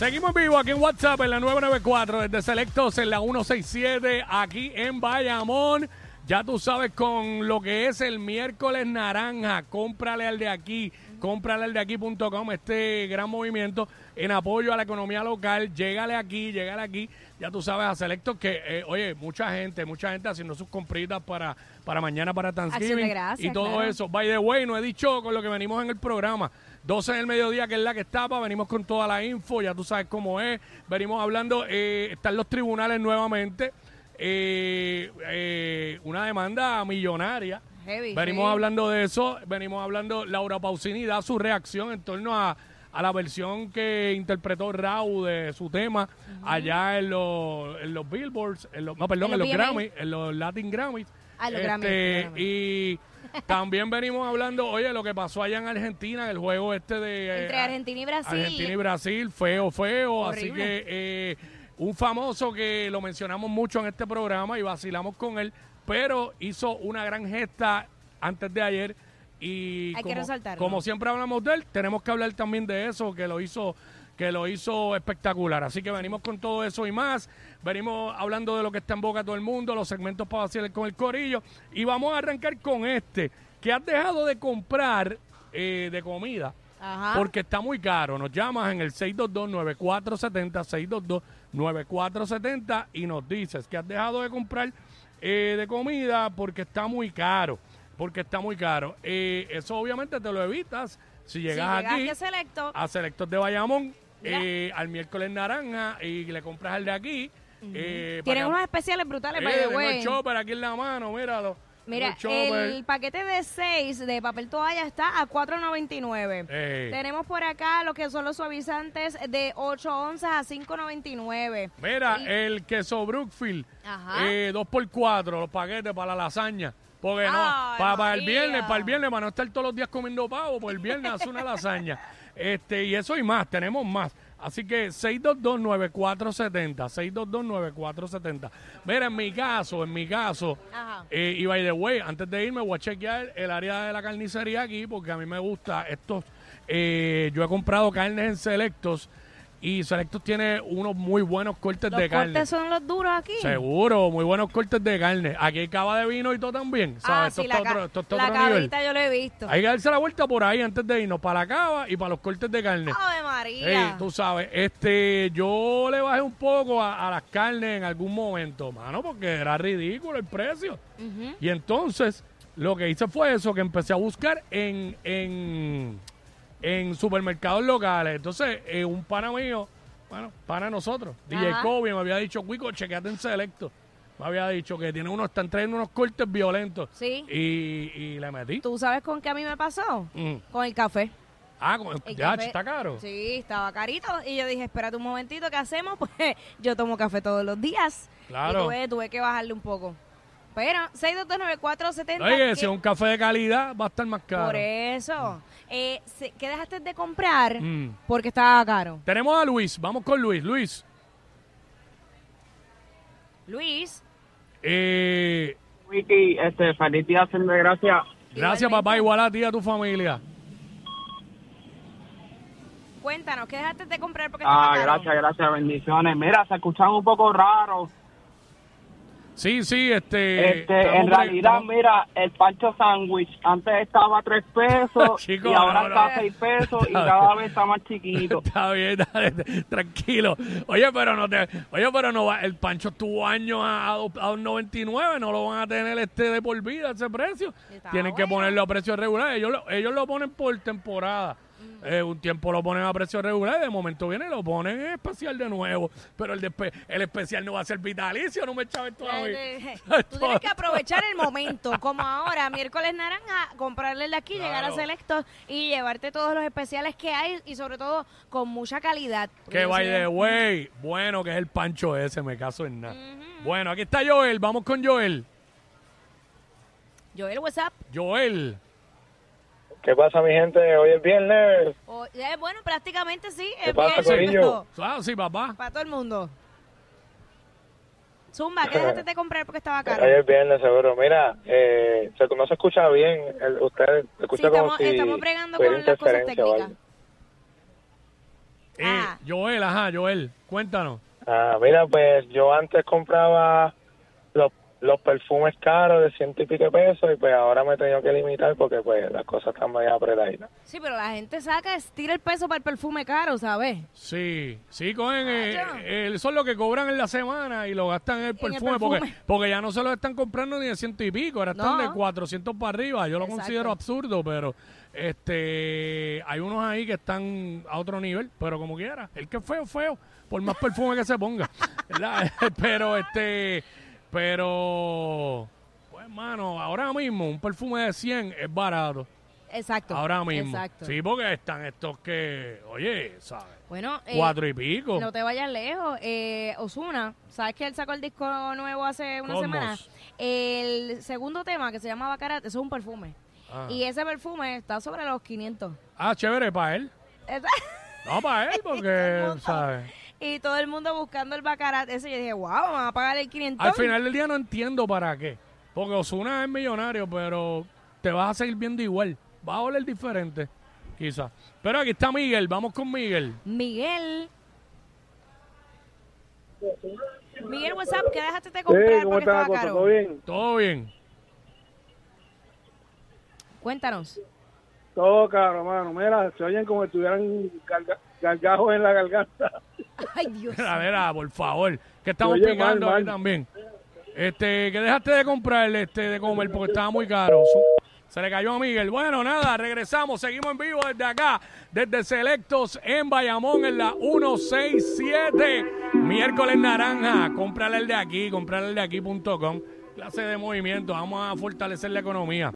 Seguimos vivo aquí en WhatsApp en la 994 desde Selectos en la 167 aquí en Bayamón. Ya tú sabes con lo que es el miércoles naranja, cómprale al de aquí, cómprale al de aquí.com, este gran movimiento en apoyo a la economía local, llégale aquí, llégale aquí, ya tú sabes a Selectos que, eh, oye, mucha gente, mucha gente haciendo sus compritas para, para mañana, para Acción de Thanksgiving gracias, y todo claro. eso. By the way, no he dicho con lo que venimos en el programa. 12 del mediodía, que es la que estaba, venimos con toda la info, ya tú sabes cómo es. Venimos hablando, eh, están los tribunales nuevamente. eh, eh, una demanda millonaria. Heavy, venimos heavy. hablando de eso, venimos hablando, Laura Pausini da su reacción en torno a, a la versión que interpretó Raúl de su tema allá en los, en los Billboards, en los, no, perdón, En en los los VMA. Grammy, en los Latin Grammys. Ah, los Este, Grammy, los Grammy. Y también venimos hablando, oye, lo que pasó allá en Argentina, el juego este de... eh, Entre Argentina y Brasil. Argentina y Brasil, feo, feo. Así que eh, un famoso que lo mencionamos mucho en este programa y vacilamos con él, pero hizo una gran gesta antes de ayer. Y Hay que como, resaltarlo. como siempre hablamos de él, tenemos que hablar también de eso, que lo hizo que lo hizo espectacular. Así que venimos con todo eso y más. Venimos hablando de lo que está en boca todo el mundo, los segmentos para vacilar con el corillo. Y vamos a arrancar con este, que has dejado de comprar eh, de comida Ajá. porque está muy caro. Nos llamas en el 622-9470, 622-9470 y nos dices que has dejado de comprar eh, de comida porque está muy caro. Porque está muy caro. Eh, eso obviamente te lo evitas si Si llegas aquí a Selecto, a Selectos de Bayamón eh, al miércoles naranja y le compras al de aquí. eh, tienen para- unos especiales brutales, Eh, by the way. el chopper aquí en la mano, míralo. Mira, el paquete de 6 de papel toalla está a 4.99. Eh. Tenemos por acá lo que son los suavizantes de 8 onzas a 5.99. Mira, Y- el queso Brookfield, eh, dos por cuatro, los paquetes para la lasaña. Porque no, Ay, para, para el María. viernes, para el viernes, para no estar todos los días comiendo pavo, pues el viernes hace una lasaña. Este, y eso y más, tenemos más. Así que 622-9470, 622-9470. Mira, en mi caso, en mi caso, Ajá. eh, y by the way, antes de irme voy a chequear el área de la carnicería aquí porque a mí me gusta estos. eh, yo he comprado carnes en Selectos y Selectos tiene unos muy buenos cortes Los de carne. cortes son los duros aquí. Seguro, muy buenos cortes de carne. Aquí hay cava de vino y todo también. Ah, ¿sabes? sí, esto la, está ca- otro, esto la otro nivel. yo lo he visto. Hay que darse la vuelta por ahí antes de irnos para la cava y para los cortes de carne. ¡Ave María! Ey, tú sabes, este, yo le bajé un poco a, a las carnes en algún momento, mano, porque era ridículo el precio. Y entonces, lo que hice fue eso, que empecé a buscar en, en, en supermercados locales. Entonces, eh, un pana mío, bueno, pana nosotros, DJ Ajá. Kobe, me había dicho, Cuico, chequeate en Selecto. Me había dicho que tiene unos, están trayendo unos cortes violentos. Sí. Y, y le metí. ¿Tú sabes con qué a mí me pasó? Mm. Con el café. Ah, con- El ya, café- está caro. Sí, estaba carito. Y yo dije, espérate un momentito, ¿qué hacemos? Pues yo tomo café todos los días. Claro. Y tuve, tuve que bajarle un poco. Pero 6229470. Oye, ¿qué- si es un café de calidad, va a estar más caro. Por eso. Eh, se- ¿Qué dejaste de comprar? Mm. Porque estaba caro. Tenemos a Luis, vamos con Luis. Luis, Luis, eh, Wiki, este, feliz día, de gracias. gracias Igualmente. papá, igual a ti y a tu familia. cuéntanos, ¿qué dejaste de comprar porque Ah, caro? gracias, gracias, bendiciones. Mira, se escuchan un poco raros. Sí, sí, este... Este, estamos en realidad, mira, el pancho sándwich antes estaba a 3 pesos Chico, y ahora no, está a 6 pesos y cada bien. vez está más chiquito. Está bien, dale, tranquilo. Oye, pero no te, oye, pero no va, el Pancho estuvo años a, a, dos- a 2.99, no lo van a tener este de por vida ese precio. Está Tienen que ponerlo a precio regular. Ellos lo, ellos lo ponen por temporada. Eh, un tiempo lo ponen a precio regular y de momento viene y lo ponen en especial de nuevo. Pero el, despe- el especial no va a ser vitalicio, no me chaves todavía. Eh, eh, Tú tienes que aprovechar el momento, como ahora, miércoles naranja, comprarle de aquí, llegar a Claro. Selectos y llevarte todos los especiales que hay y sobre todo con mucha calidad. Que by the way, bueno que es el Pancho ese, me caso en nada. Bueno, aquí está Joel, vamos con Joel. Joel, what's up? Joel. ¿Qué pasa, mi gente? Hoy es viernes. O- eh, bueno, prácticamente sí. ¿Qué es pasa, viernes, corillo? pero Ah, sí, papá. Para todo el mundo. Zumba, ¿qué dejaste de comprar porque estaba caro? Hoy es viernes, seguro. Mira, eh, se- no se escucha bien. El, usted Sí, escucha como estamos, si estamos bregando con las cosas técnicas. algo. Eh, Ah. Joel, ajá, Joel, cuéntanos. Ah, mira, pues yo antes compraba los, los perfumes caros de ciento y pico de pesos y pues ahora me he tenido que limitar porque pues las cosas están medio apretaditas. Sí, pero la gente saca, tira el peso para el perfume caro, ¿sabes? Sí, sí, cogen, eh, Cacho. eh, eso es lo que cobran en la semana y lo gastan en el En el perfume, Porque, porque ya no se lo están comprando ni de ciento y pico, ahora están No. de 400 para arriba. Yo lo Exacto. considero absurdo, pero este hay unos ahí que están a otro nivel, pero como quiera, el que es feo, feo, por más perfume que se ponga, ¿verdad? pero este, pero, pues hermano, ahora mismo un perfume de 100 es barato. Exacto. Ahora mismo. Exacto. Sí, porque están estos que, oye, ¿sabes? Bueno, eh, Cuatro y pico. No te vayas lejos. Eh, Osuna, ¿sabes que él sacó el disco nuevo hace una Cosmos. semana? El segundo tema que se llama Bacarat, eso es un perfume. Ah. Y ese perfume está sobre los 500. Ah, chévere para él. No, para él, porque, ¿sabes? Y todo el mundo buscando el Bacarat ese. Yo dije, wow, van a pagar el 500. Al final del día no entiendo para qué. Porque Osuna es millonario, pero te vas a seguir viendo igual. Va a oler diferente, quizás. Pero aquí está Miguel, vamos con Miguel. Miguel. Miguel, WhatsApp, ¿qué dejaste de comprar porque estaba caro? bien? Todo bien. Cuéntanos. Todo caro, hermano. Mira, se oyen como si estuvieran garga- gargajos en la garganta. Ay, Dios. Mira, mira, por favor, que estamos Oye, picando mal, aquí mal. también. Este, que dejaste de comprar, este, de comer porque estaba muy caro. Se le cayó a Miguel. Bueno, nada, regresamos, seguimos en vivo desde acá, desde Selectos en Bayamón, en la 167. Miércoles naranja. Cómprale el de aquí, cómprale el de aquí.com. Clase de movimiento, vamos a fortalecer la economía.